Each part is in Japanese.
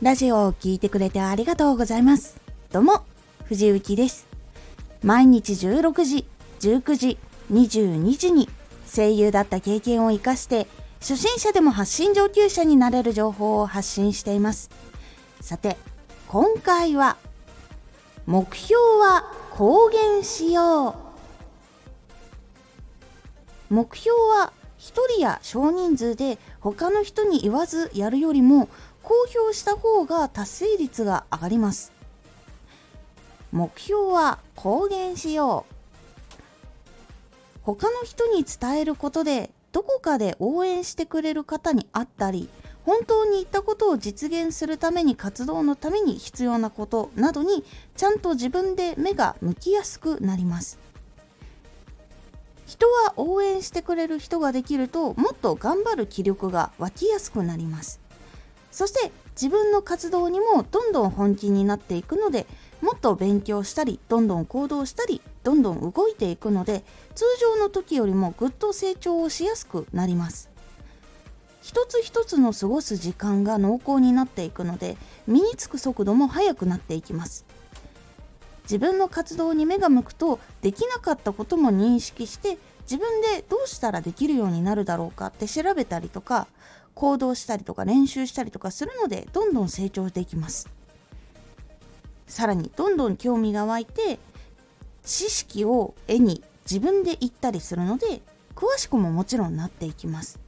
ラジオを聴いてくれてありがとうございます。どうも、藤幸です。毎日16時、19時、22時に声優だった経験を活かして初心者でも発信上級者になれる情報を発信しています。さて、今回は目標は公言しよう。目標は1人や少人数で他の人に言わずやるよりも公表した方が達成率が上がります。目標は公言しよう。他の人に伝えることでどこかで応援してくれる方に会ったり本当に言ったことを実現するために活動のために必要なことなどにちゃんと自分で目が向きやすくなります人は応援してくれる人ができるともっと頑張る気力が湧きやすくなります。そして自分の活動にもどんどん本気になっていくのでもっと勉強したりどんどん行動したりどんどん動いていくので通常の時よりもぐっと成長をしやすくなります。一つ一つの過ごす時間が濃厚になっていくので身につく速度も速くなっていきます。自分の活動に目が向くとできなかったことも認識して自分でどうしたらできるようになるだろうかって調べたりとか行動したりとか練習したりとかするのでどんどん成長していきます。さらにどんどん興味が湧いて知識を絵に自分で言ったりするので詳しくももちろんなっていきます。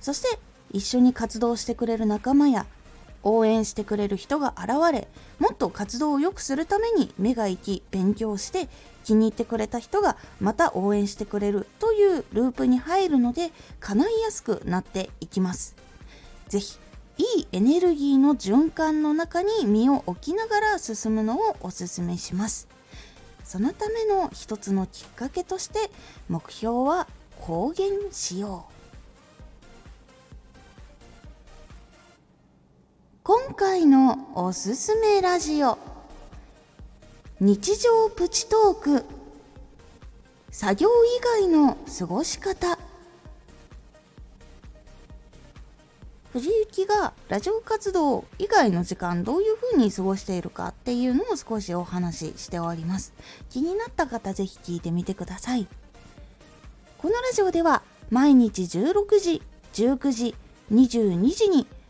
そして一緒に活動してくれる仲間や応援してくれる人が現れもっと活動を良くするために目が行き勉強して気に入ってくれた人がまた応援してくれるというループに入るので叶いやすくなっていきます。是非いいエネルギーの循環の中に身を置きながら進むのをおすすめします。そのための一つのきっかけとして目標は公言しよう。回のおすすめラジオ日常プチトーク作業以外の過ごし方藤幸がラジオ活動以外の時間どういう風に過ごしているかっていうのを少しお話ししております。気になった方ぜひ聞いてみてください。このラジオでは毎日16時、19時、22時に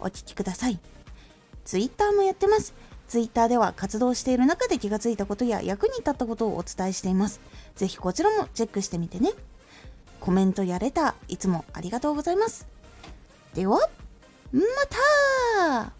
お聴きください。ツイッターもやってます。ツイッターでは活動している中で気がついたことや役に立ったことをお伝えしています。ぜひこちらもチェックしてみてね。コメントやレター、いつもありがとうございます。では、また